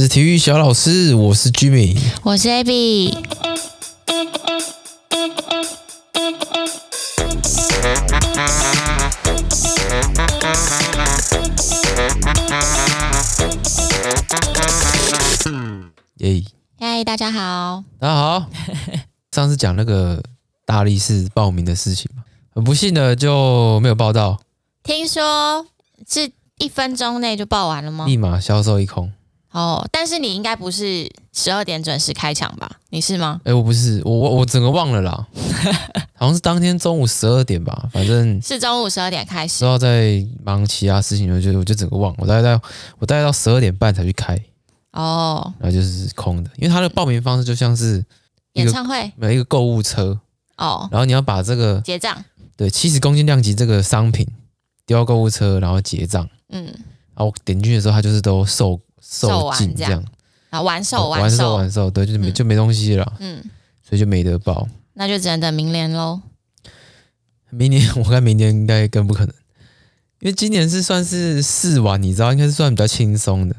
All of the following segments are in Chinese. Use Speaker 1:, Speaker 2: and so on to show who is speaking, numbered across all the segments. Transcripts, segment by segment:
Speaker 1: 是体育小老师，我是 Jimmy，
Speaker 2: 我是 Abby。
Speaker 1: 耶！
Speaker 2: 嗨，大家好，
Speaker 1: 大家好。上次讲那个大力士报名的事情嘛，很不幸的就没有报到。
Speaker 2: 听说是一分钟内就报完了吗？
Speaker 1: 立马销售一空。
Speaker 2: 哦，但是你应该不是十二点准时开场吧？你是吗？
Speaker 1: 哎、欸，我不是，我我我整个忘了啦，好像是当天中午十二点吧，反正
Speaker 2: 是中午十二点开始。
Speaker 1: 之后在忙其他事情，我就我就整个忘了，我大概到我大概到十二点半才去开。
Speaker 2: 哦，
Speaker 1: 然后就是空的，因为他的报名方式就像是
Speaker 2: 演唱会，
Speaker 1: 每一个购物车
Speaker 2: 哦，
Speaker 1: 然后你要把这个
Speaker 2: 结账，
Speaker 1: 对，七十公斤量级这个商品丢到购物车，然后结账，
Speaker 2: 嗯，
Speaker 1: 然后我点进去的时候，他就是都售售罄这样。
Speaker 2: 啊，完售，
Speaker 1: 完售，完售，对，就是没、嗯、就没东西了，
Speaker 2: 嗯，
Speaker 1: 所以就没得报，
Speaker 2: 那就只能等明年喽。
Speaker 1: 明年我看明年应该更不可能，因为今年是算是试玩，你知道，应该是算比较轻松的。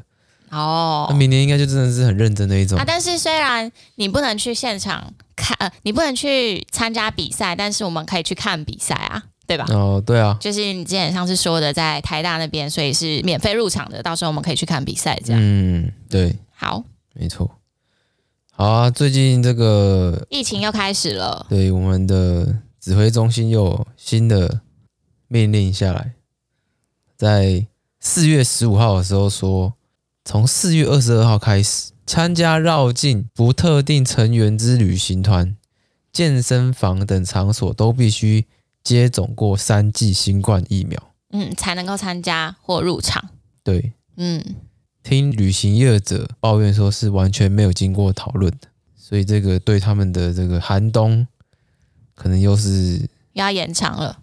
Speaker 2: 哦。
Speaker 1: 那明年应该就真的是很认真的一种。
Speaker 2: 啊。但是虽然你不能去现场看，呃，你不能去参加比赛，但是我们可以去看比赛啊，对吧？
Speaker 1: 哦，对啊，
Speaker 2: 就是你之前上次说的，在台大那边，所以是免费入场的，到时候我们可以去看比赛，这样。
Speaker 1: 嗯，对。
Speaker 2: 好，
Speaker 1: 没错。好啊，最近这个
Speaker 2: 疫情又开始了，
Speaker 1: 对，我们的指挥中心又有新的命令下来，在四月十五号的时候说，从四月二十二号开始，参加绕境不特定成员之旅行团、健身房等场所都必须接种过三剂新冠疫苗，
Speaker 2: 嗯，才能够参加或入场。
Speaker 1: 对，
Speaker 2: 嗯。
Speaker 1: 听旅行业者抱怨说，是完全没有经过讨论的，所以这个对他们的这个寒冬，可能又是
Speaker 2: 要延长了。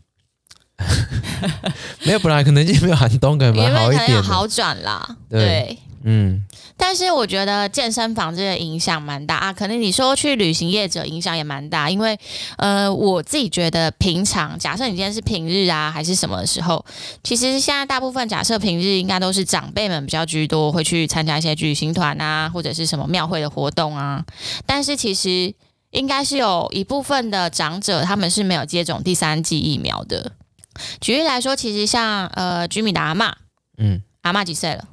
Speaker 1: 没有，本来可能就没有寒冬，可能好一点，有
Speaker 2: 好转啦。
Speaker 1: 对。
Speaker 2: 对
Speaker 1: 嗯，
Speaker 2: 但是我觉得健身房这个影响蛮大啊，可能你说去旅行业者影响也蛮大，因为呃，我自己觉得平常假设你今天是平日啊，还是什么的时候，其实现在大部分假设平日应该都是长辈们比较居多，会去参加一些旅行团啊，或者是什么庙会的活动啊。但是其实应该是有一部分的长者他们是没有接种第三剂疫苗的。举例来说，其实像呃居米的阿嬷，嗯，阿嬷几岁了？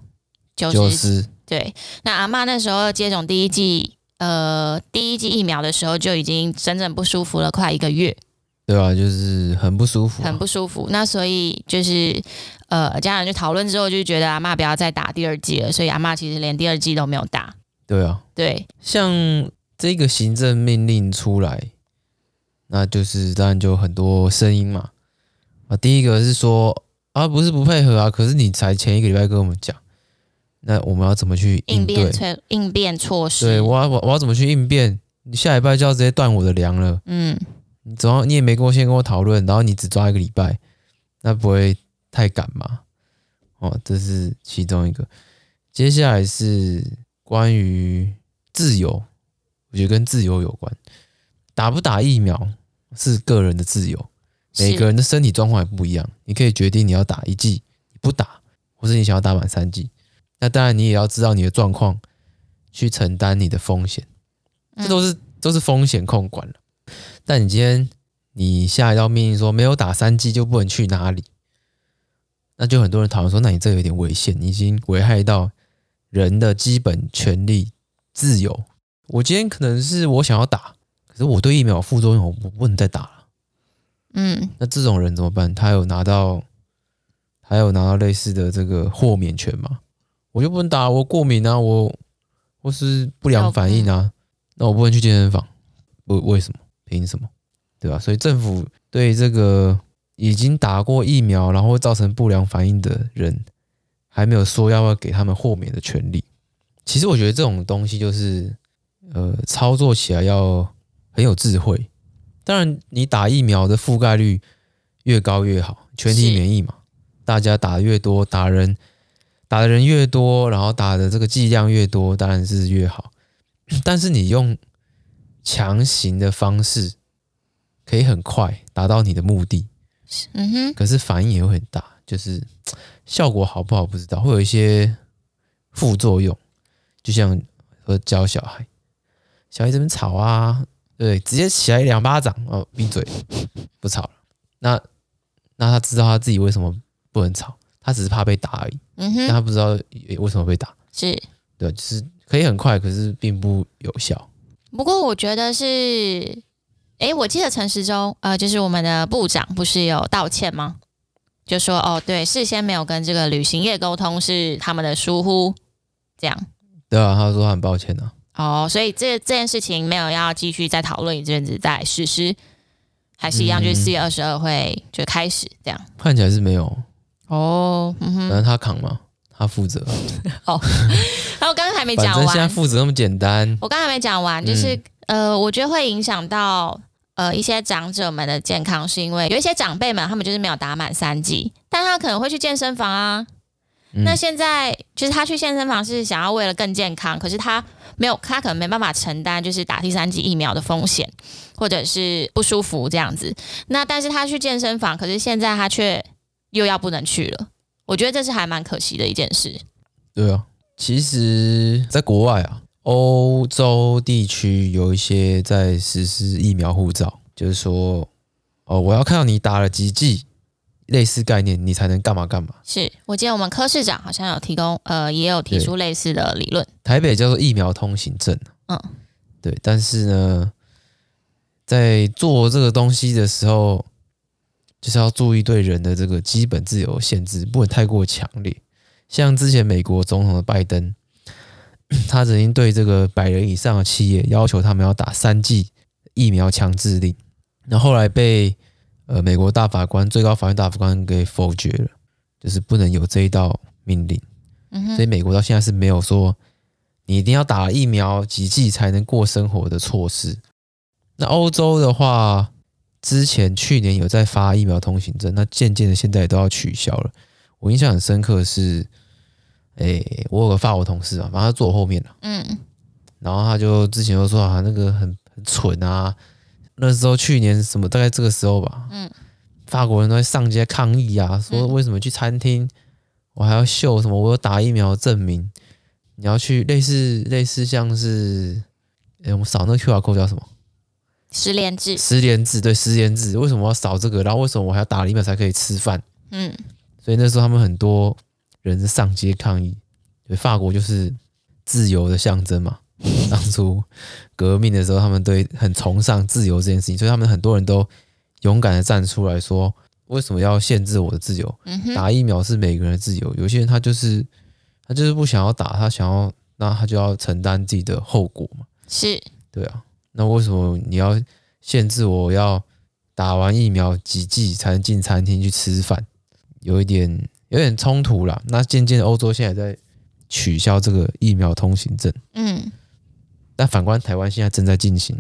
Speaker 2: 九十，对，那阿嬷那时候接种第一剂，呃，第一剂疫苗的时候就已经整整不舒服了，快一个月。
Speaker 1: 对啊，就是很不舒服，啊，
Speaker 2: 很不舒服。那所以就是，呃，家人就讨论之后，就觉得阿嬷不要再打第二剂了，所以阿嬷其实连第二剂都没有打。
Speaker 1: 对啊，
Speaker 2: 对，
Speaker 1: 像这个行政命令出来，那就是当然就很多声音嘛。啊，第一个是说啊，不是不配合啊，可是你才前一个礼拜跟我们讲。那我们要怎么去应对？应变措
Speaker 2: 应变措施？
Speaker 1: 对，我要我我要怎么去应变？你下礼拜就要直接断我的粮了。嗯，你总要你也没跟我先跟我讨论，然后你只抓一个礼拜，那不会太赶吗？哦，这是其中一个。接下来是关于自由，我觉得跟自由有关。打不打疫苗是个人的自由，每个人的身体状况也不一样。你可以决定你要打一剂，你不打，或是你想要打满三剂。那当然，你也要知道你的状况，去承担你的风险，这都是都是风险控管了。但你今天你下一道命令说没有打三剂就不能去哪里，那就很多人讨论说，那你这有点危险，你已经危害到人的基本权利、自由。我今天可能是我想要打，可是我对疫苗副作用，我不能再打了。嗯，那这种人怎么办？他有拿到，他有拿到类似的这个豁免权吗？我就不能打，我过敏啊，我或是不良反应啊，那我不能去健身房，为为什么？凭什么？对吧？所以政府对这个已经打过疫苗，然后会造成不良反应的人，还没有说要不要给他们豁免的权利。其实我觉得这种东西就是，呃，操作起来要很有智慧。当然，你打疫苗的覆盖率越高越好，全体免疫嘛，大家打越多，打人。打的人越多，然后打的这个剂量越多，当然是越好。但是你用强行的方式，可以很快达到你的目的。嗯哼。可是反应也会很大，就是 效果好不好不知道，会有一些副作用。就像说教小孩，小孩这边吵啊，对，直接起来两巴掌哦，闭嘴，不吵了。那那他知道他自己为什么不能吵，他只是怕被打而已。嗯哼，但他不知道为什么被打。
Speaker 2: 是，
Speaker 1: 对，就是可以很快，可是并不有效。
Speaker 2: 不过我觉得是。哎，我记得陈时中，呃，就是我们的部长，不是有道歉吗？就说哦，对，事先没有跟这个旅行业沟通是他们的疏忽，这样。
Speaker 1: 对啊，他说他很抱歉呢、
Speaker 2: 啊。哦，所以这这件事情没有要继续再讨论一阵子再实施，还是一样，就是四月二十二会就开始这样。
Speaker 1: 看起来是没有。
Speaker 2: 哦，嗯哼，
Speaker 1: 反正他扛嘛，他负责。
Speaker 2: 哦，然后刚刚还没讲完，
Speaker 1: 现在负责那么简单。
Speaker 2: 我刚才没讲完，就是。嗯呃，我觉得会影响到呃一些长者们的健康，是因为有一些长辈们他们就是没有打满三剂，但他可能会去健身房啊。嗯、那现在就是他去健身房是想要为了更健康，可是他没有，他可能没办法承担就是打第三剂疫苗的风险，或者是不舒服这样子。那但是他去健身房，可是现在他却又要不能去了。我觉得这是还蛮可惜的一件事。
Speaker 1: 对啊，其实在国外啊。欧洲地区有一些在实施疫苗护照，就是说，哦，我要看到你打了几剂，类似概念，你才能干嘛干嘛。
Speaker 2: 是我记得我们柯市长好像有提供，呃，也有提出类似的理论。
Speaker 1: 台北叫做疫苗通行证。
Speaker 2: 嗯，
Speaker 1: 对。但是呢，在做这个东西的时候，就是要注意对人的这个基本自由限制，不能太过强烈。像之前美国总统的拜登。他曾经对这个百人以上的企业要求他们要打三剂疫苗强制令，那后来被呃美国大法官、最高法院大法官给否决了，就是不能有这一道命令。所以美国到现在是没有说你一定要打疫苗几剂才能过生活的措施。那欧洲的话，之前去年有在发疫苗通行证，那渐渐的现在也都要取消了。我印象很深刻的是。哎、欸，我有个法国同事啊，反正他坐我后面了。嗯，然后他就之前就说啊，那个很很蠢啊。那时候去年什么，大概这个时候吧。嗯，法国人都在上街抗议啊，说为什么去餐厅我还要秀什么我有打疫苗证明？你要去类似类似像是，哎、欸，我们扫那个 QR code 叫什么？
Speaker 2: 实联制。
Speaker 1: 实联制对实联制，为什么要扫这个？然后为什么我还要打了疫苗才可以吃饭？嗯，所以那时候他们很多。人上街抗议，对，法国就是自由的象征嘛。当初革命的时候，他们对很崇尚自由这件事情，所以他们很多人都勇敢的站出来说：为什么要限制我的自由？打疫苗是每个人的自由。有些人他就是他就是不想要打，他想要，那他就要承担自己的后果嘛。
Speaker 2: 是，
Speaker 1: 对啊。那为什么你要限制我要打完疫苗几剂才能进餐厅去吃饭？有一点。有点冲突啦，那渐渐的，欧洲现在在取消这个疫苗通行证。嗯，但反观台湾现在正在进行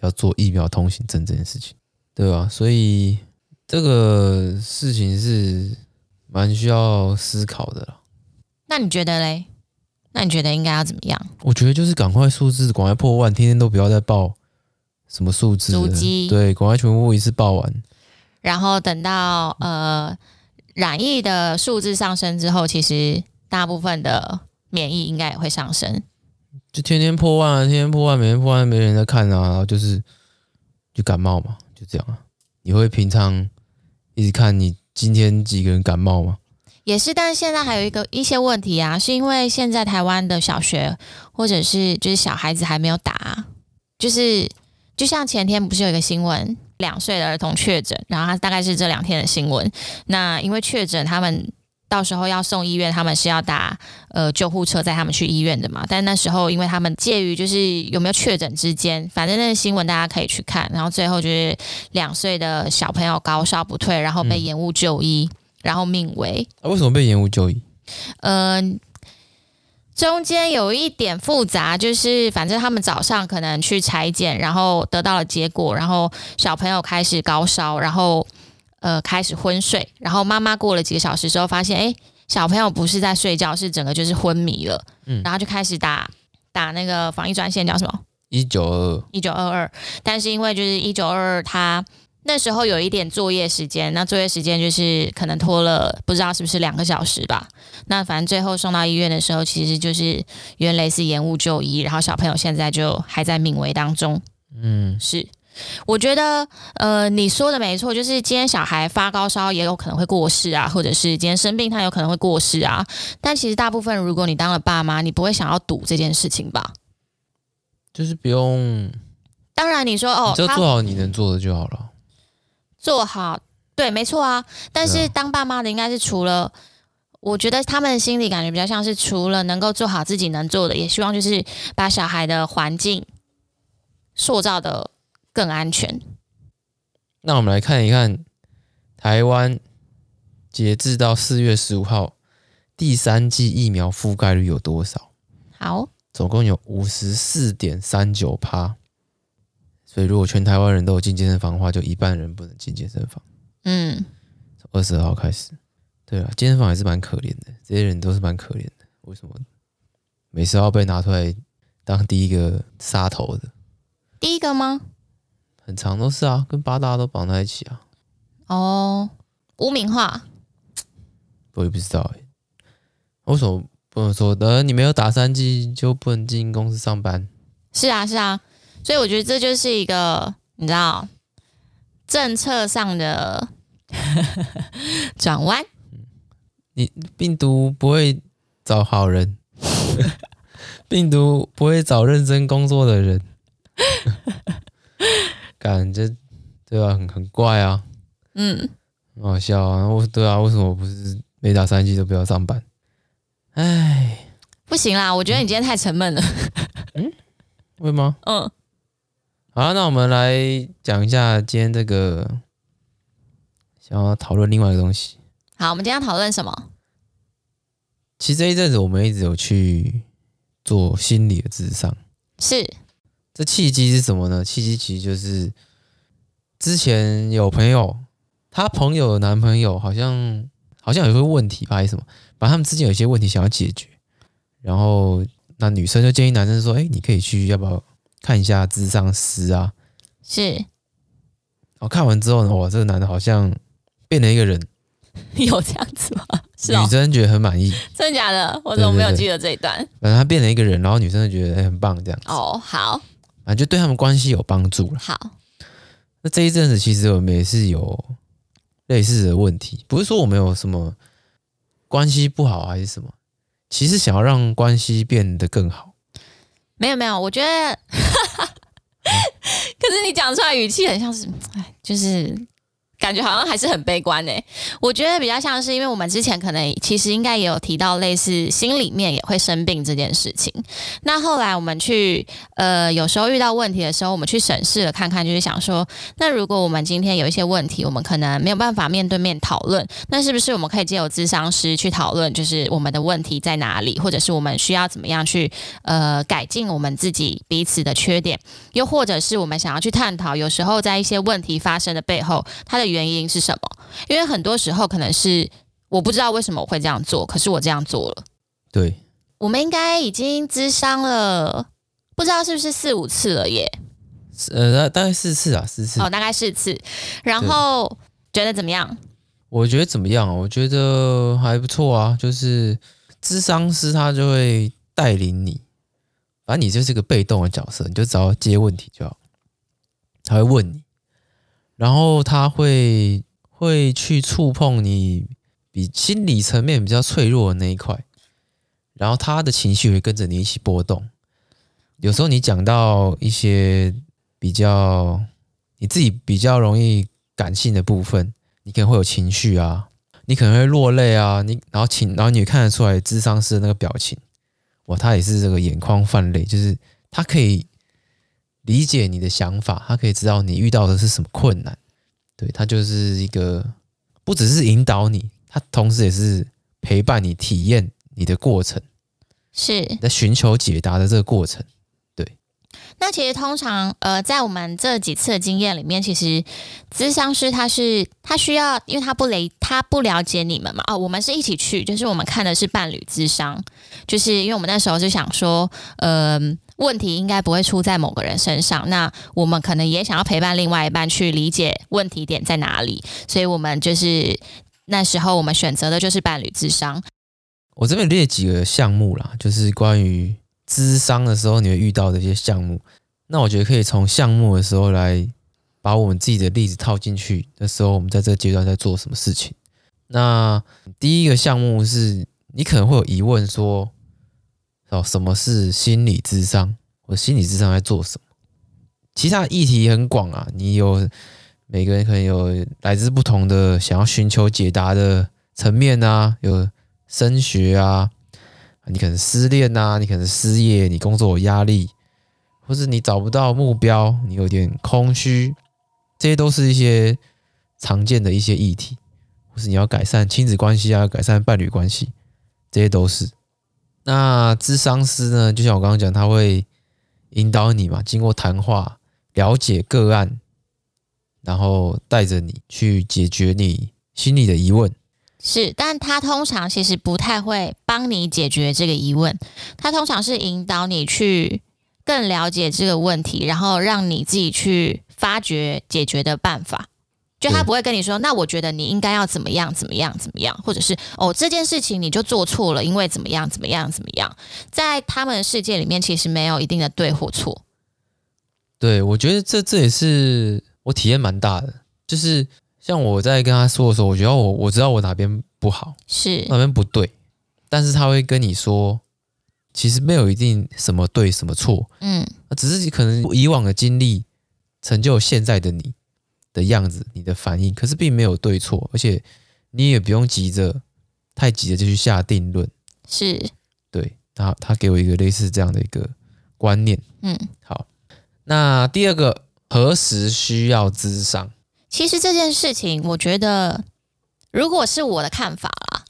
Speaker 1: 要做疫苗通行证这件事情，对吧？所以这个事情是蛮需要思考的了。
Speaker 2: 那你觉得嘞？那你觉得应该要怎么样？
Speaker 1: 我觉得就是赶快数字赶快破万，天天都不要再报什么数字，对，赶快全部一次报完，
Speaker 2: 然后等到呃。染疫的数字上升之后，其实大部分的免疫应该也会上升。
Speaker 1: 就天天破万，天天破万，每天破万，没人在看啊。然后就是就感冒嘛，就这样啊。你会平常一直看你今天几个人感冒吗？
Speaker 2: 也是，但是现在还有一个一些问题啊，是因为现在台湾的小学或者是就是小孩子还没有打，就是就像前天不是有一个新闻。两岁的儿童确诊，然后他大概是这两天的新闻。那因为确诊，他们到时候要送医院，他们是要打呃救护车载他们去医院的嘛。但那时候，因为他们介于就是有没有确诊之间，反正那个新闻大家可以去看。然后最后就是两岁的小朋友高烧不退，然后被延误就医，然后命为。
Speaker 1: 啊，为什么被延误就医？
Speaker 2: 嗯、呃。中间有一点复杂，就是反正他们早上可能去裁剪，然后得到了结果，然后小朋友开始高烧，然后呃开始昏睡，然后妈妈过了几个小时之后发现，哎，小朋友不是在睡觉，是整个就是昏迷了，嗯，然后就开始打打那个防疫专线，叫什么？
Speaker 1: 一九二二，
Speaker 2: 一九二二。但是因为就是一九二二，他那时候有一点作业时间，那作业时间就是可能拖了不知道是不是两个小时吧。那反正最后送到医院的时候，其实就是原来是延误就医，然后小朋友现在就还在命危当中。
Speaker 1: 嗯，
Speaker 2: 是。我觉得呃你说的没错，就是今天小孩发高烧也有可能会过世啊，或者是今天生病他有可能会过世啊。但其实大部分如果你当了爸妈，你不会想要赌这件事情吧？
Speaker 1: 就是不用。
Speaker 2: 当然你说哦，
Speaker 1: 你就做好你能做的就好了。
Speaker 2: 做好，对，没错啊。但是当爸妈的应该是除了，我觉得他们的心里感觉比较像是除了能够做好自己能做的，也希望就是把小孩的环境塑造的更安全。
Speaker 1: 那我们来看一看台湾截至到四月十五号第三季疫苗覆盖率有多少？
Speaker 2: 好，
Speaker 1: 总共有五十四点三九趴。所以，如果全台湾人都有进健身房的话，就一半人不能进健身房。
Speaker 2: 嗯，
Speaker 1: 从二十二号开始，对啊，健身房还是蛮可怜的，这些人都是蛮可怜的。为什么每次要被拿出来当第一个杀头的？
Speaker 2: 第一个吗？
Speaker 1: 很长都是啊，跟八大都绑在一起啊。
Speaker 2: 哦，污名化，
Speaker 1: 我也不知道哎、欸，为什么不能说？等你没有打三剂就不能进公司上班？
Speaker 2: 是啊，是啊。所以我觉得这就是一个你知道政策上的 转弯。
Speaker 1: 你病毒不会找好人，病毒不会找认真工作的人，感觉对吧？很很怪啊，
Speaker 2: 嗯，
Speaker 1: 很好笑啊。我对啊，为什么不是没打三剂就不要上班？哎，
Speaker 2: 不行啦，我觉得你今天太沉闷了。
Speaker 1: 嗯，会吗？
Speaker 2: 嗯。
Speaker 1: 好，那我们来讲一下今天这个想要讨论另外一个东西。
Speaker 2: 好，我们今天要讨论什么？
Speaker 1: 其实这一阵子我们一直有去做心理的智商。
Speaker 2: 是。
Speaker 1: 这契机是什么呢？契机其实就是之前有朋友，他朋友的男朋友好像好像有一个问题吧，还是什么？反正他们之间有一些问题想要解决，然后那女生就建议男生说：“哎，你可以去，要不要？”看一下智商师啊，
Speaker 2: 是。
Speaker 1: 我看完之后呢，哇，这个男的好像变了一个人，
Speaker 2: 有这样子吗？是
Speaker 1: 女生觉得很满意，
Speaker 2: 真的假的？我怎么没有记得这一段？
Speaker 1: 反正他变了一个人，然后女生就觉得、欸、很棒，这样子。
Speaker 2: 哦，好，
Speaker 1: 啊，就对他们关系有帮助了。
Speaker 2: 好，
Speaker 1: 那这一阵子其实我们也是有类似的问题，不是说我们有什么关系不好还是什么，其实想要让关系变得更好。
Speaker 2: 没有没有，我觉得，可是你讲出来语气很像是，哎，就是。感觉好像还是很悲观诶、我觉得比较像是因为我们之前可能其实应该也有提到类似心里面也会生病这件事情。那后来我们去呃有时候遇到问题的时候，我们去审视了看看，就是想说，那如果我们今天有一些问题，我们可能没有办法面对面讨论，那是不是我们可以借由咨商师去讨论，就是我们的问题在哪里，或者是我们需要怎么样去呃改进我们自己彼此的缺点，又或者是我们想要去探讨，有时候在一些问题发生的背后，它的。原因是什么？因为很多时候可能是我不知道为什么我会这样做，可是我这样做了。
Speaker 1: 对，
Speaker 2: 我们应该已经咨商了，不知道是不是四五次了耶？
Speaker 1: 呃，大概四次啊，四次。
Speaker 2: 哦，大概四次。然后觉得怎么样？
Speaker 1: 我觉得怎么样？我觉得还不错啊。就是咨商师他就会带领你，反正你就是个被动的角色，你就只要接问题就好。他会问你。然后他会会去触碰你比心理层面比较脆弱的那一块，然后他的情绪会跟着你一起波动。有时候你讲到一些比较你自己比较容易感性的部分，你可能会有情绪啊，你可能会落泪啊，你然后情然后你也看得出来智商师的那个表情，哇，他也是这个眼眶泛泪，就是他可以。理解你的想法，他可以知道你遇到的是什么困难，对，他就是一个不只是引导你，他同时也是陪伴你体验你的过程，
Speaker 2: 是
Speaker 1: 在寻求解答的这个过程。对，
Speaker 2: 那其实通常呃，在我们这几次的经验里面，其实咨商师他是他需要，因为他不了他不了解你们嘛，哦，我们是一起去，就是我们看的是伴侣咨商，就是因为我们那时候就想说，嗯、呃。问题应该不会出在某个人身上，那我们可能也想要陪伴另外一半去理解问题点在哪里，所以我们就是那时候我们选择的就是伴侣智商。
Speaker 1: 我这边列几个项目啦，就是关于咨商的时候你会遇到的一些项目。那我觉得可以从项目的时候来把我们自己的例子套进去的时候，我们在这个阶段在做什么事情？那第一个项目是你可能会有疑问说。哦，什么是心理智商？我心理智商在做什么？其他议题很广啊，你有每个人可能有来自不同的想要寻求解答的层面啊，有升学啊，你可能失恋啊，你可能失业，你工作有压力，或是你找不到目标，你有点空虚，这些都是一些常见的一些议题，或是你要改善亲子关系啊，改善伴侣关系，这些都是。那咨商师呢？就像我刚刚讲，他会引导你嘛，经过谈话了解个案，然后带着你去解决你心里的疑问。
Speaker 2: 是，但他通常其实不太会帮你解决这个疑问，他通常是引导你去更了解这个问题，然后让你自己去发掘解决的办法。就他不会跟你说，那我觉得你应该要怎么样怎么样怎么样，或者是哦这件事情你就做错了，因为怎么样怎么样怎么样，在他们的世界里面其实没有一定的对或错。
Speaker 1: 对，我觉得这这也是我体验蛮大的，就是像我在跟他说的时候，我觉得我我知道我哪边不好，
Speaker 2: 是
Speaker 1: 哪边不对，但是他会跟你说，其实没有一定什么对什么错，嗯，只是可能以往的经历成就现在的你。的样子，你的反应，可是并没有对错，而且你也不用急着太急着就去下定论。
Speaker 2: 是，
Speaker 1: 对，他他给我一个类似这样的一个观念。嗯，好，那第二个，何时需要咨商？
Speaker 2: 其实这件事情，我觉得如果是我的看法啦，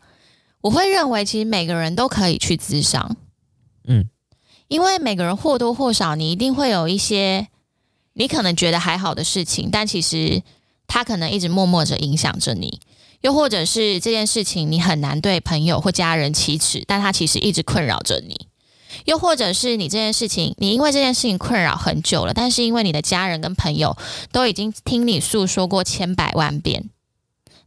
Speaker 2: 我会认为其实每个人都可以去咨商。嗯，因为每个人或多或少，你一定会有一些。你可能觉得还好的事情，但其实他可能一直默默着影响着你。又或者是这件事情你很难对朋友或家人启齿，但他其实一直困扰着你。又或者是你这件事情，你因为这件事情困扰很久了，但是因为你的家人跟朋友都已经听你诉说过千百万遍，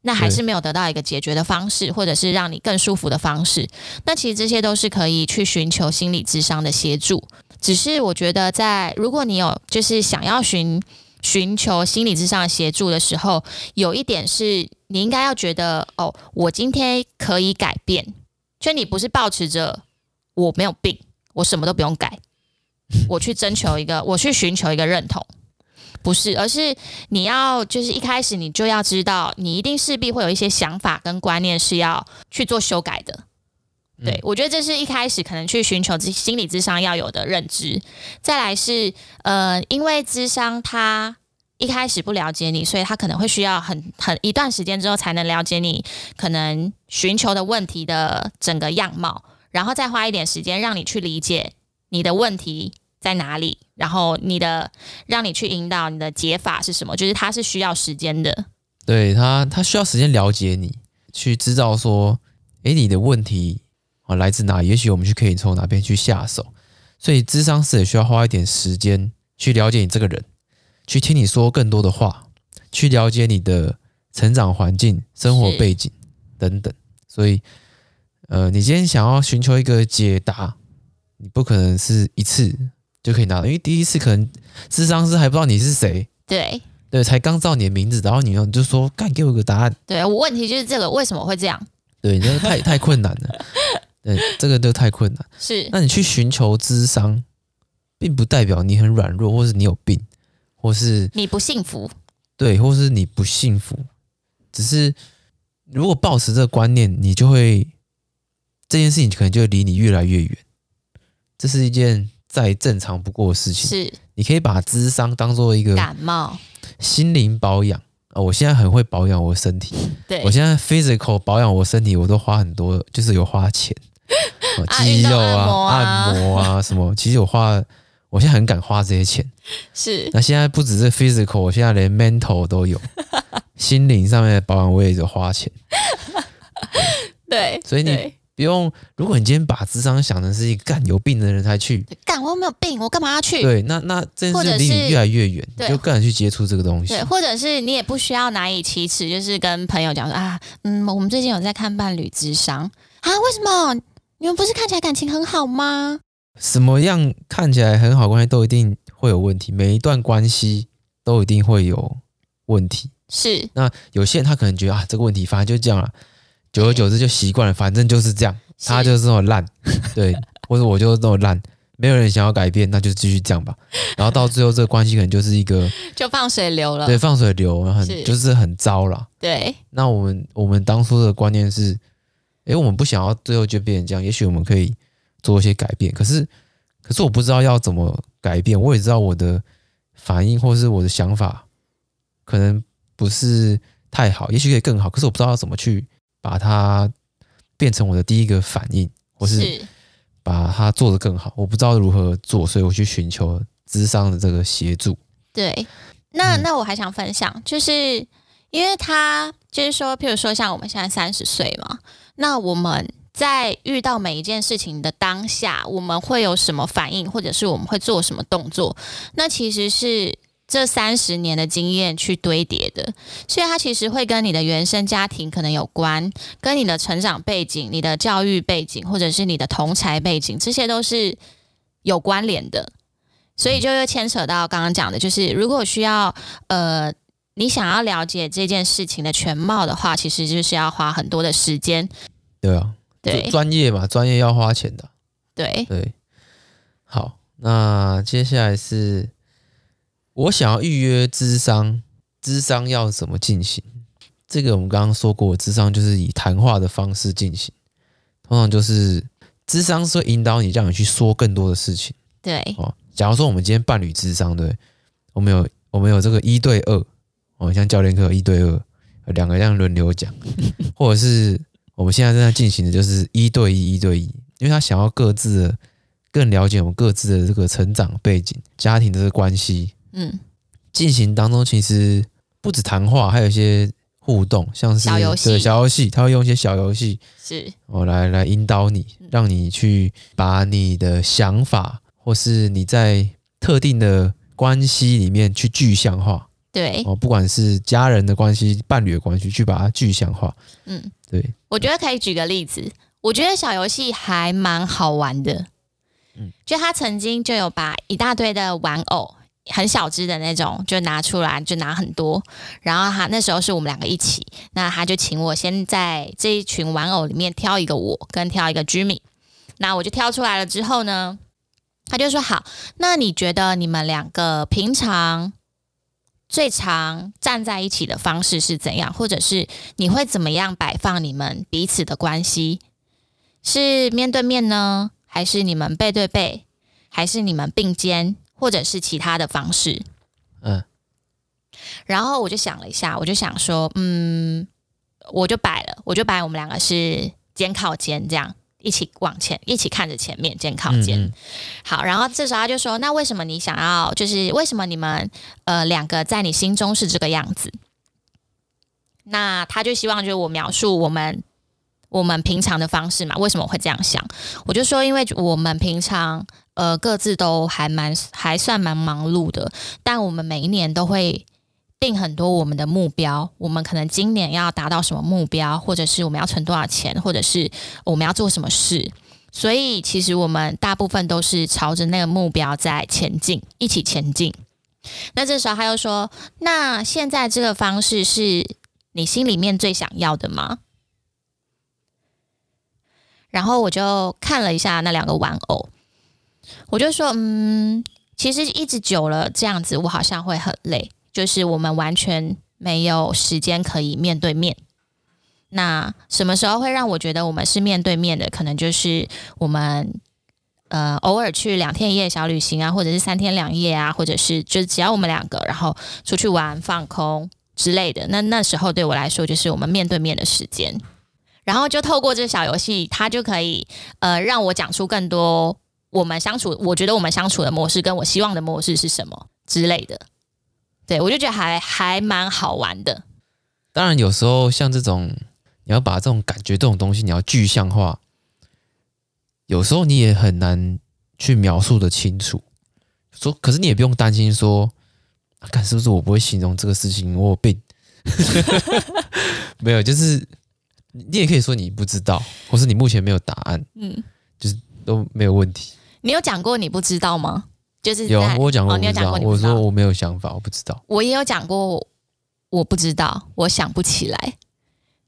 Speaker 2: 那还是没有得到一个解决的方式，或者是让你更舒服的方式。那其实这些都是可以去寻求心理咨商的协助。只是我觉得，在如果你有就是想要寻寻求心理咨商的协助的时候，有一点是你应该要觉得哦，我今天可以改变，就你不是抱持着我没有病，我什么都不用改，我去征求一个，我去寻求一个认同，不是，而是你要就是一开始你就要知道，你一定势必会有一些想法跟观念是要去做修改的。对，我觉得这是一开始可能去寻求心理智商要有的认知。再来是，呃，因为智商他一开始不了解你，所以他可能会需要很很一段时间之后才能了解你可能寻求的问题的整个样貌，然后再花一点时间让你去理解你的问题在哪里，然后你的让你去引导你的解法是什么，就是他是需要时间的。
Speaker 1: 对，他，他需要时间了解你，去知道说，诶，你的问题。啊，来自哪？也许我们就可以从哪边去下手。所以，智商师也需要花一点时间去了解你这个人，去听你说更多的话，去了解你的成长环境、生活背景等等。所以，呃，你今天想要寻求一个解答，你不可能是一次就可以拿到，因为第一次可能智商师还不知道你是谁，
Speaker 2: 对
Speaker 1: 对，才刚知道你的名字，然后你你就说，干，给我个答案。
Speaker 2: 对，我问题就是这个，为什么会这样？
Speaker 1: 对，那太太困难了。对，这个都太困难。
Speaker 2: 是，
Speaker 1: 那你去寻求智商，并不代表你很软弱，或是你有病，或是
Speaker 2: 你不幸福。
Speaker 1: 对，或是你不幸福，只是如果抱持这个观念，你就会这件事情可能就离你越来越远。这是一件再正常不过的事情。
Speaker 2: 是，
Speaker 1: 你可以把智商当做一个
Speaker 2: 感冒、
Speaker 1: 心灵保养。我现在很会保养我身体，
Speaker 2: 对，
Speaker 1: 我现在 physical 保养我身体，我都花很多，就是有花钱。肌肉啊，啊按摩啊，什么？其实我花，我现在很敢花这些钱。
Speaker 2: 是。
Speaker 1: 那现在不只是 physical，我现在连 mental 都有，心灵上面的保养我也有花钱。
Speaker 2: 对。
Speaker 1: 所以你不用。如果你今天把智商想成是一个干有病的人才去，
Speaker 2: 干我又没有病，我干嘛要去？
Speaker 1: 对，那那这件事离你越来越远，你就更难去接触这个东西。
Speaker 2: 对，或者是你也不需要难以启齿，就是跟朋友讲说啊，嗯，我们最近有在看伴侣智商啊，为什么？你们不是看起来感情很好吗？
Speaker 1: 什么样看起来很好关系都一定会有问题，每一段关系都一定会有问题。
Speaker 2: 是，
Speaker 1: 那有些人他可能觉得啊，这个问题反正就这样了，久而久之就习惯了，反正就是这样，他就是这么烂，对，或者我就是这么烂，没有人想要改变，那就继续这样吧。然后到最后，这个关系可能就是一个
Speaker 2: 就放水流了，
Speaker 1: 对，放水流，很是就是很糟了。
Speaker 2: 对，
Speaker 1: 那我们我们当初的观念是，哎，我们不想要最后就变成这样，也许我们可以做一些改变。可是，可是我不知道要怎么改变，我也知道我的反应或是我的想法可能。不是太好，也许可以更好，可是我不知道要怎么去把它变成我的第一个反应，或是把它做得更好。我不知道如何做，所以我去寻求智商的这个协助。
Speaker 2: 对，那那我还想分享，就是因为他就是说，譬如说像我们现在三十岁嘛，那我们在遇到每一件事情的当下，我们会有什么反应，或者是我们会做什么动作？那其实是。这三十年的经验去堆叠的，所以它其实会跟你的原生家庭可能有关，跟你的成长背景、你的教育背景，或者是你的同侪背景，这些都是有关联的。所以就又牵扯到刚刚讲的，就是如果需要呃，你想要了解这件事情的全貌的话，其实就是要花很多的时间。
Speaker 1: 对啊，对，专业嘛，专业要花钱的。
Speaker 2: 对
Speaker 1: 对，好，那接下来是。我想要预约咨商，咨商要怎么进行？这个我们刚刚说过，智商就是以谈话的方式进行，通常就是智商是会引导你，让你去说更多的事情。
Speaker 2: 对
Speaker 1: 哦，假如说我们今天伴侣智商，对，我们有我们有这个一对二哦，像教练课一对二，两个这样轮流讲，或者是我们现在正在进行的就是一对一，一对一，因为他想要各自的更了解我们各自的这个成长背景、家庭的这个关系。嗯，进行当中其实不止谈话，还有一些互动，像是
Speaker 2: 小游戏，
Speaker 1: 对，小游戏，他会用一些小游戏
Speaker 2: 是
Speaker 1: 哦来来引导你，让你去把你的想法，或是你在特定的关系里面去具象化。
Speaker 2: 对
Speaker 1: 哦，不管是家人的关系、伴侣的关系，去把它具象化。
Speaker 2: 嗯，
Speaker 1: 对，
Speaker 2: 我觉得可以举个例子，我觉得小游戏还蛮好玩的。嗯，就他曾经就有把一大堆的玩偶。很小只的那种，就拿出来，就拿很多。然后他那时候是我们两个一起，那他就请我先在这一群玩偶里面挑一个我，跟挑一个 Jimmy。那我就挑出来了之后呢，他就说好，那你觉得你们两个平常最常站在一起的方式是怎样？或者是你会怎么样摆放你们彼此的关系？是面对面呢，还是你们背对背，还是你们并肩？或者是其他的方式，嗯，然后我就想了一下，我就想说，嗯，我就摆了，我就摆我们两个是肩靠肩，这样一起往前，一起看着前面，肩靠肩。嗯嗯。好，然后这时候他就说，那为什么你想要，就是为什么你们呃两个在你心中是这个样子？那他就希望就是我描述我们我们平常的方式嘛，为什么我会这样想？我就说，因为我们平常。呃，各自都还蛮还算蛮忙碌的，但我们每一年都会定很多我们的目标。我们可能今年要达到什么目标，或者是我们要存多少钱，或者是我们要做什么事。所以，其实我们大部分都是朝着那个目标在前进，一起前进。那这时候他又说：“那现在这个方式是你心里面最想要的吗？”然后我就看了一下那两个玩偶。我就说，嗯，其实一直久了这样子，我好像会很累，就是我们完全没有时间可以面对面。那什么时候会让我觉得我们是面对面的？可能就是我们呃偶尔去两天一夜小旅行啊，或者是三天两夜啊，或者是就只要我们两个，然后出去玩放空之类的。那那时候对我来说，就是我们面对面的时间。然后就透过这小游戏，它就可以呃让我讲出更多。我们相处，我觉得我们相处的模式跟我希望的模式是什么之类的，对，我就觉得还还蛮好玩的。当
Speaker 1: 然，有时候像这种，你要把这种感觉、这种东西，你要具象化，有时候你也很难去描述的清楚。说，可是你也不用担心说，看、啊、是不是我不会形容这个事情，我有病。没有，就是你也可以说你不知道，或是你目前没有答案，嗯，就是都没有问题。
Speaker 2: 你有讲过你不知道吗？就是
Speaker 1: 有，我讲过我不知道，哦，我说我没有想法，我不知道。
Speaker 2: 我也有讲过，我不知道，我想不起来。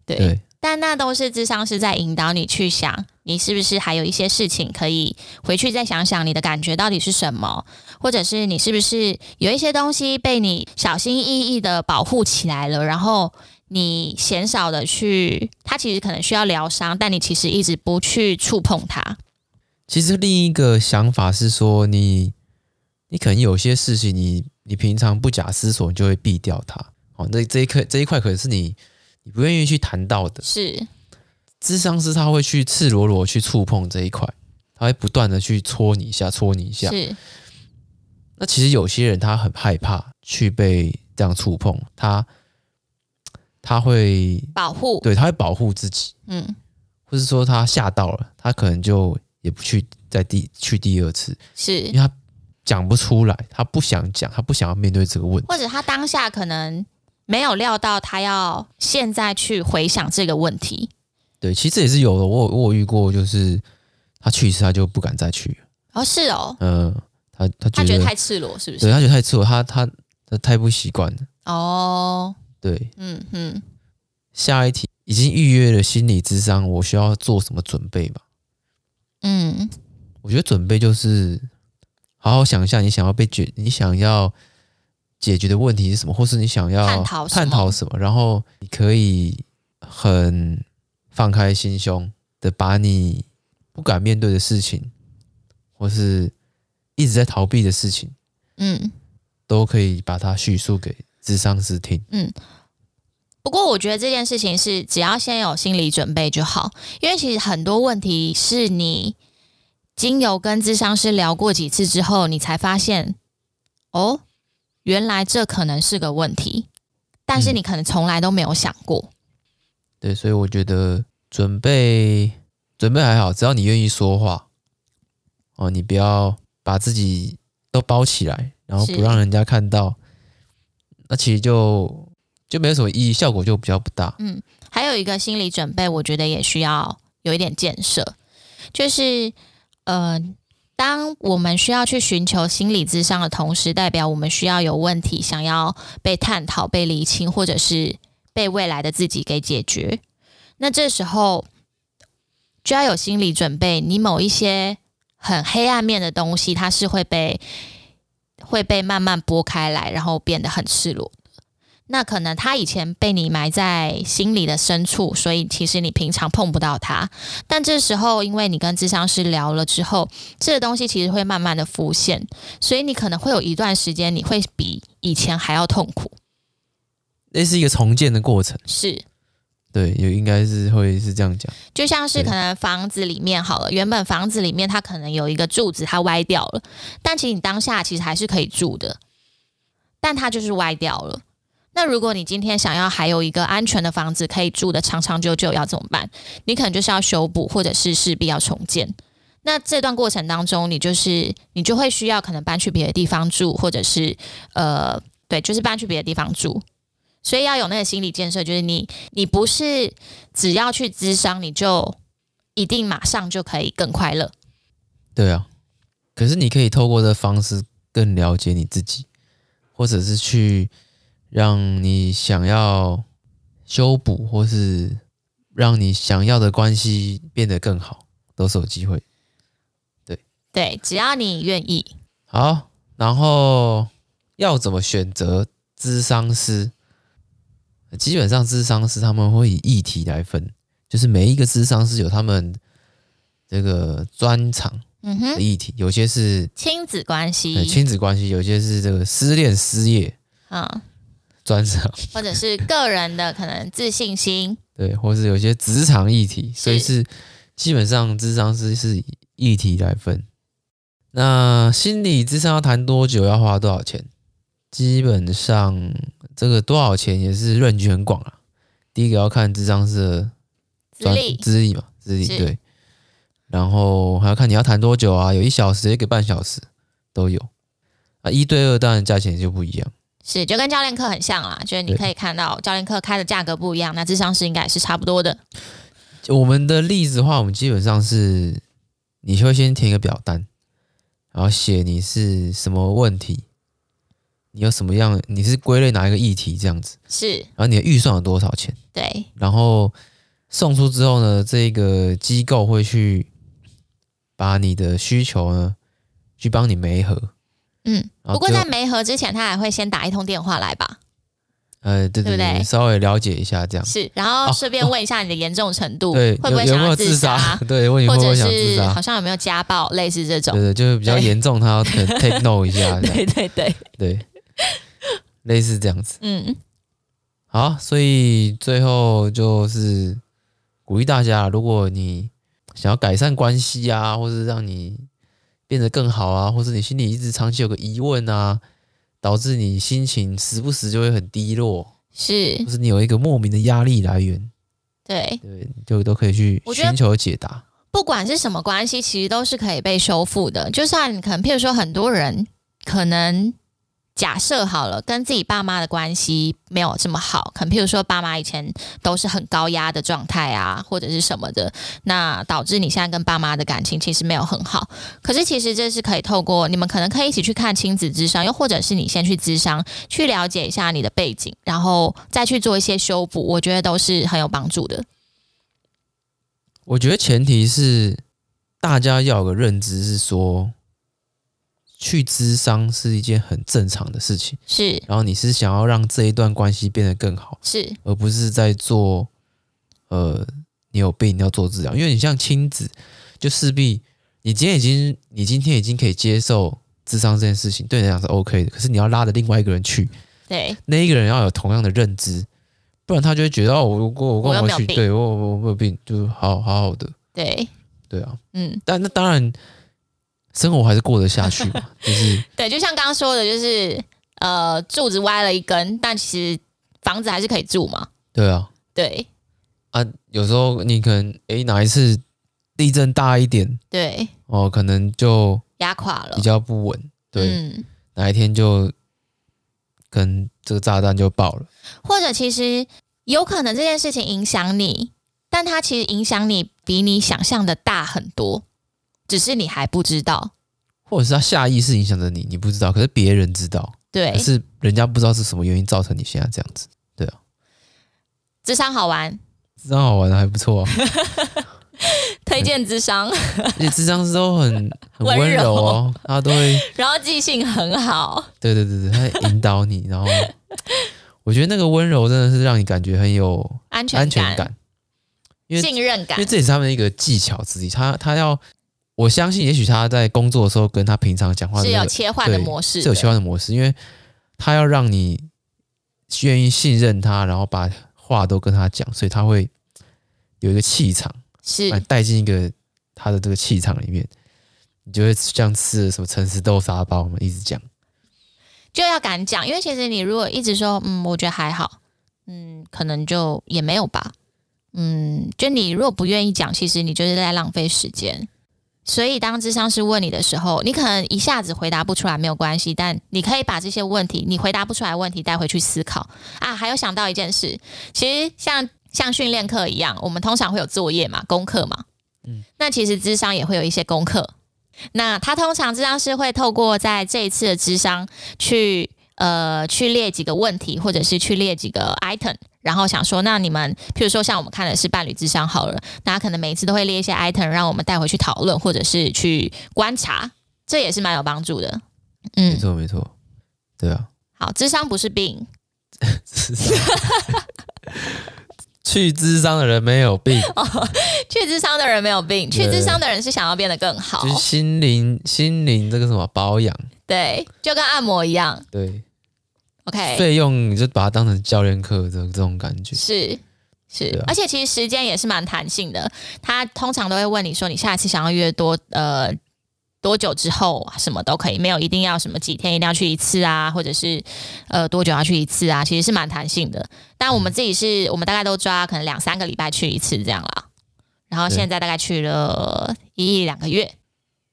Speaker 2: 对，对，但那都是智商是在引导你去想，你是不是还有一些事情可以回去再想想，你的感觉到底是什么，或者是你是不是有一些东西被你小心翼翼的保护起来了，然后你嫌少的去，它其实可能需要疗伤，但你其实一直不去触碰它。
Speaker 1: 其实另一个想法是说，你你可能有些事情你，你你平常不假思索，你就会避掉它。哦，那这一块这一块可能是你你不愿意去谈到的。
Speaker 2: 是，
Speaker 1: 智商师他会去赤裸裸去触碰这一块，他会不断的去戳你一下，戳你一下。
Speaker 2: 是。
Speaker 1: 那其实有些人他很害怕去被这样触碰，他他会
Speaker 2: 保护，
Speaker 1: 对，他会保护自己。嗯，或是说他吓到了，他可能就。也不去再第去第二次，
Speaker 2: 是
Speaker 1: 因为他讲不出来，他不想讲，他不想要面对这个问题，
Speaker 2: 或者他当下可能没有料到他要现在去回想这个问题。
Speaker 1: 对，其实这也是有的，我我有遇过，就是他去一次他就不敢再去。
Speaker 2: 哦，是哦，
Speaker 1: 嗯，他他
Speaker 2: 他觉得太赤裸，是不是？
Speaker 1: 对，他觉得太赤裸，他他他太不习惯了。
Speaker 2: 哦，
Speaker 1: 对，
Speaker 2: 嗯嗯。
Speaker 1: 下一题，已经预约了心理智商，我需要做什么准备吗？
Speaker 2: 嗯，
Speaker 1: 我觉得准备就是好好想一下，你想要被解，你想要解决的问题是什么，或是你想要探讨探讨什么，然后你可以很放开心胸的把你不敢面对的事情，或是一直在逃避的事情，
Speaker 2: 嗯，
Speaker 1: 都可以把它叙述给智商师听。
Speaker 2: 嗯。不过，我觉得这件事情是只要先有心理准备就好，因为其实很多问题是你经由跟咨商师聊过几次之后，你才发现，哦，原来这可能是个问题，但是你可能从来都没有想过。嗯。
Speaker 1: 对，所以我觉得准备准备还好，只要你愿意说话，哦，你不要把自己都包起来，然后不让人家看到，那其实就。就没有什么意义，效果就比较不大。
Speaker 2: 嗯，还有一个心理准备，我觉得也需要有一点建设，就是呃，当我们需要去寻求心理咨商的同时，代表我们需要有问题想要被探讨、被厘清，或者是被未来的自己给解决。那这时候就要有心理准备，你某一些很黑暗面的东西，它是会被会被慢慢拨开来，然后变得很赤裸。那可能他以前被你埋在心里的深处，所以其实你平常碰不到他。但这时候，因为你跟智商师聊了之后，这个东西其实会慢慢的浮现，所以你可能会有一段时间，你会比以前还要痛苦。
Speaker 1: 那是一个重建的过程，
Speaker 2: 是，
Speaker 1: 对，也应该是会是这样讲。
Speaker 2: 就像是可能房子里面好了，原本房子里面它可能有一个柱子，它歪掉了，但其实你当下其实还是可以住的，但它就是歪掉了。那如果你今天想要还有一个安全的房子可以住的长长久久，要怎么办？你可能就是要修补，或者是势必要重建。那这段过程当中，你就是你就会需要可能搬去别的地方住，或者是呃，对，就是搬去别的地方住。所以要有那个心理建设，就是你你不是只要去咨商，你就一定马上就可以更快乐。
Speaker 1: 对啊，可是你可以透过这方式更了解你自己，或者是去。让你想要修补，或是让你想要的关系变得更好，都是有机会。对
Speaker 2: 对，只要你愿意。
Speaker 1: 好，然后要怎么选择咨商师？基本上，咨商师他们会以议题来分，就是每一个咨商师有他们这个专长的议题，有些是
Speaker 2: 亲子关系，
Speaker 1: 亲子关系，有些是这个失恋失业，
Speaker 2: 嗯。
Speaker 1: 专长，
Speaker 2: 或者是个人的可能自信心，
Speaker 1: 对，或是有些职场议题，所以是基本上智商是是以议题来分。那心理智商要谈多久，要花多少钱？基本上这个多少钱也是论据很广啊。第一个要看智商是专资历，资历嘛，资历对。然后还要看你要谈多久啊，有一小时、一个半小时都有啊。一对二当然价钱就不一样，
Speaker 2: 是就跟教练课很像啦，就是你可以看到教练课开的价格不一样，那智商是应该也是差不多的。
Speaker 1: 我们的例子的话，我们基本上是你会先填一个表单，然后写你是什么问题，你有什么样，你是归类哪一个议题这样子，
Speaker 2: 是，
Speaker 1: 然后你的预算有多少钱，
Speaker 2: 对，
Speaker 1: 然后送出之后呢，这个机构会去把你的需求呢去帮你媒合，
Speaker 2: 嗯，不过在没合之前，他还会先打一通电话来吧。
Speaker 1: 呃，对对对，对对稍微了解一下这样
Speaker 2: 是，然后顺便问一下你的严重程度，
Speaker 1: 对，
Speaker 2: 会不会想要自杀？
Speaker 1: 对，问你会不会想自杀？
Speaker 2: 好像有没有家暴，类似这种。
Speaker 1: 对对，就是比较严重，他要 take note 一下。
Speaker 2: 对对对
Speaker 1: 对，类似这样子。
Speaker 2: 嗯，
Speaker 1: 好，所以最后就是鼓励大家，如果你想要改善关系啊，或是让你变得更好啊，或是你心里一直长期有个疑问啊。导致你心情时不时就会很低落，
Speaker 2: 是，
Speaker 1: 或是你有一个莫名的压力来源，
Speaker 2: 对
Speaker 1: 对，就都可以去寻求解答。
Speaker 2: 不管是什么关系，其实都是可以被修复的。就算你可能，譬如说，很多人可能。假设好了，跟自己爸妈的关系没有这么好，可能譬如说爸妈以前都是很高压的状态啊，或者是什么的，那导致你现在跟爸妈的感情其实没有很好。可是其实这是可以透过你们可能可以一起去看亲子咨商，又或者是你先去咨商，去了解一下你的背景，然后再去做一些修补，我觉得都是很有帮助的。
Speaker 1: 我觉得前提是大家要有个认知是说。去咨商是一件很正常的事情，
Speaker 2: 是。
Speaker 1: 然后你是想要让这一段关系变得更好，
Speaker 2: 是，
Speaker 1: 而不是在做，呃，你有病你要做治疗，因为你像亲子，就势必你今天已经，你今天已经可以接受智商这件事情，对你来讲是 OK 的，可是你要拉着另外一个人去，
Speaker 2: 对，
Speaker 1: 那一个人要有同样的认知，不然他就会觉得哦，我我我跟我去，对我我我有病，就好好好的，
Speaker 2: 对，
Speaker 1: 对啊，
Speaker 2: 嗯，
Speaker 1: 但那当然。生活还是过得下去嘛，就是
Speaker 2: 对，就像刚刚说的，就是呃，柱子歪了一根，但其实房子还是可以住嘛。
Speaker 1: 对啊，
Speaker 2: 对
Speaker 1: 啊，有时候你可能诶哪一次地震大一点，
Speaker 2: 对
Speaker 1: 哦，可能就
Speaker 2: 压垮了，
Speaker 1: 比较不稳。对，
Speaker 2: 嗯，
Speaker 1: 哪一天就可能这个炸弹就爆了，
Speaker 2: 或者其实有可能这件事情影响你，但它其实影响你比你想象的大很多。只是你还不知道，
Speaker 1: 或者是他下意识影响着你，你不知道，可是别人知道，
Speaker 2: 对，
Speaker 1: 可是人家不知道是什么原因造成你现在这样子，对啊。
Speaker 2: 智商好玩，
Speaker 1: 智商好玩的还不错啊，
Speaker 2: 推荐智商，
Speaker 1: 而且智商是都很 很温柔哦，柔。他都会，
Speaker 2: 然后记性很好，
Speaker 1: 对对对对，他引导你，然后我觉得那个温柔真的是让你感觉很有安全感，
Speaker 2: 因为信任感，
Speaker 1: 因为这也是他们的一个技巧之一，他他要。我相信，也许他在工作的时候跟他平常讲话、那个、
Speaker 2: 是有切换的模式的，
Speaker 1: 是有切换的模式，因为他要让你愿意信任他，然后把话都跟他讲，所以他会有一个气场，
Speaker 2: 是
Speaker 1: 带进一个他的这个气场里面，你就会像吃了什么诚实豆沙包我们，一直讲，
Speaker 2: 就要敢讲，因为其实你如果一直说，嗯，我觉得还好，嗯，可能就也没有吧，嗯，就你如果不愿意讲，其实你就是在浪费时间。所以，当智商师问你的时候，你可能一下子回答不出来，没有关系，但你可以把这些问题，你回答不出来的问题带回去思考啊。还有想到一件事，其实像像训练课一样，我们通常会有作业嘛，功课嘛，嗯，那其实智商也会有一些功课。那他通常智商师会透过在这一次的智商去呃去列几个问题，或者是去列几个 item。然后想说，那你们，譬如说像我们看的是伴侣智商好了，大家可能每一次都会列一些 item，让我们带回去讨论，或者是去观察，这也是蛮有帮助的。嗯，
Speaker 1: 没错没错，对啊。
Speaker 2: 好，智商不是病，
Speaker 1: 去智商的人没有病，
Speaker 2: 哦，去智商的人没有病，去智商的人是想要变得更好，
Speaker 1: 就是心灵心灵这个什么保养，
Speaker 2: 对，就跟按摩一样，
Speaker 1: 对。
Speaker 2: OK，
Speaker 1: 费用你就把它当成教练课的这种感觉，
Speaker 2: 是是，
Speaker 1: 啊、
Speaker 2: 而且其实时间也是蛮弹性的。他通常都会问你说，你下一次想要约多呃多久之后，什么都可以，没有一定要什么几天一定要去一次啊，或者是呃多久要去一次啊，其实是蛮弹性的。但我们自己是我们大概都抓可能两三个礼拜去一次这样啦。然后现在大概去了一两个月，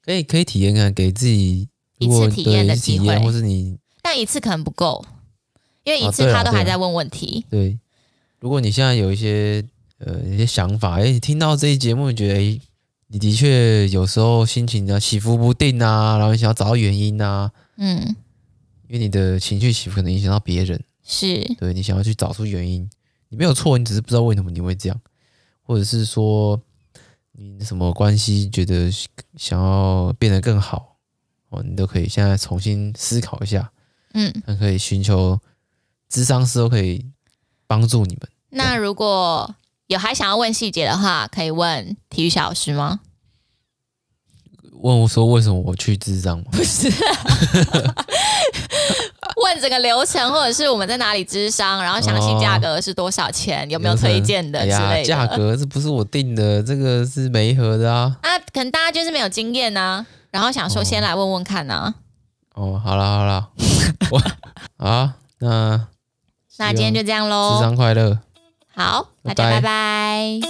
Speaker 1: 可以可以体验看，给自己
Speaker 2: 一次体验的机会，
Speaker 1: 或是你，
Speaker 2: 但一次可能不够，因为一次他都还在问问题。
Speaker 1: 对，对，如果你现在有一些呃一些想法，哎，你听到这一节目，你觉得哎，你的确有时候心情啊起伏不定啊，然后你想要找到原因啊，嗯，因为你的情绪起伏可能影响到别人，
Speaker 2: 是。
Speaker 1: 对你想要去找出原因，你没有错，你只是不知道为什么你会这样，或者是说。你什么关系？觉得想要变得更好哦，你都可以现在重新思考一下，嗯，还可以寻求咨商师都可以帮助你们。
Speaker 2: 那如果有还想要问细节的话，可以问体育小老师吗？
Speaker 1: 问我说为什么我去智商吗？
Speaker 2: 不是。问整个流程，或者是我们在哪里智商，然后详细价格是多少钱，哦、有没有推荐的之类的？
Speaker 1: 价格这不是我定的，这个是没合的啊。
Speaker 2: 啊，可能大家就是没有经验啊，然后想说先来问问看啊。
Speaker 1: 哦，好了好了，我啊，那
Speaker 2: 那今天就这样喽，
Speaker 1: 智商快乐，
Speaker 2: 好，大家拜拜。